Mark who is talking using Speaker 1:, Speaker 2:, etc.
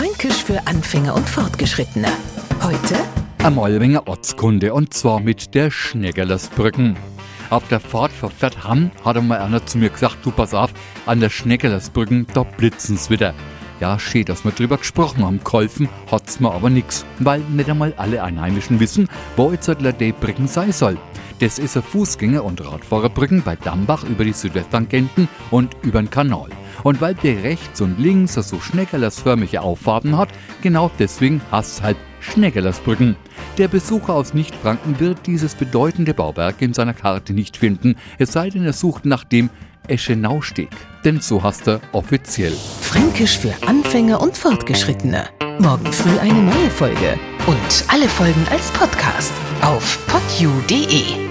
Speaker 1: Fränkisch für Anfänger und Fortgeschrittene. Heute
Speaker 2: Am Olbinger Ortskunde und zwar mit der Schneggerlersbrücken. Auf der Fahrt vor Pferdham hat einmal einer zu mir gesagt, du pass auf, an der Schneggerlersbrücken, da blitzen's wieder. Ja, schön, dass wir drüber gesprochen haben. Geholfen hat's mir aber nix, weil nicht einmal alle Einheimischen wissen, wo jetzt die Brücken sein soll. Das ist eine Fußgänger- und Radfahrerbrücken bei Dambach über die Südwesttangenten und über den Kanal. Und weil der rechts und links so schneckerlersförmige Auffahrten hat, genau deswegen heißt halt Schneckerlersbrücken. Der Besucher aus Nichtfranken wird dieses bedeutende Bauwerk in seiner Karte nicht finden, es sei denn, er sucht nach dem Eschenausteg. Denn so heißt er offiziell.
Speaker 1: Fränkisch für Anfänger und Fortgeschrittene. Morgen früh eine neue Folge. Und alle Folgen als Podcast auf podu.de.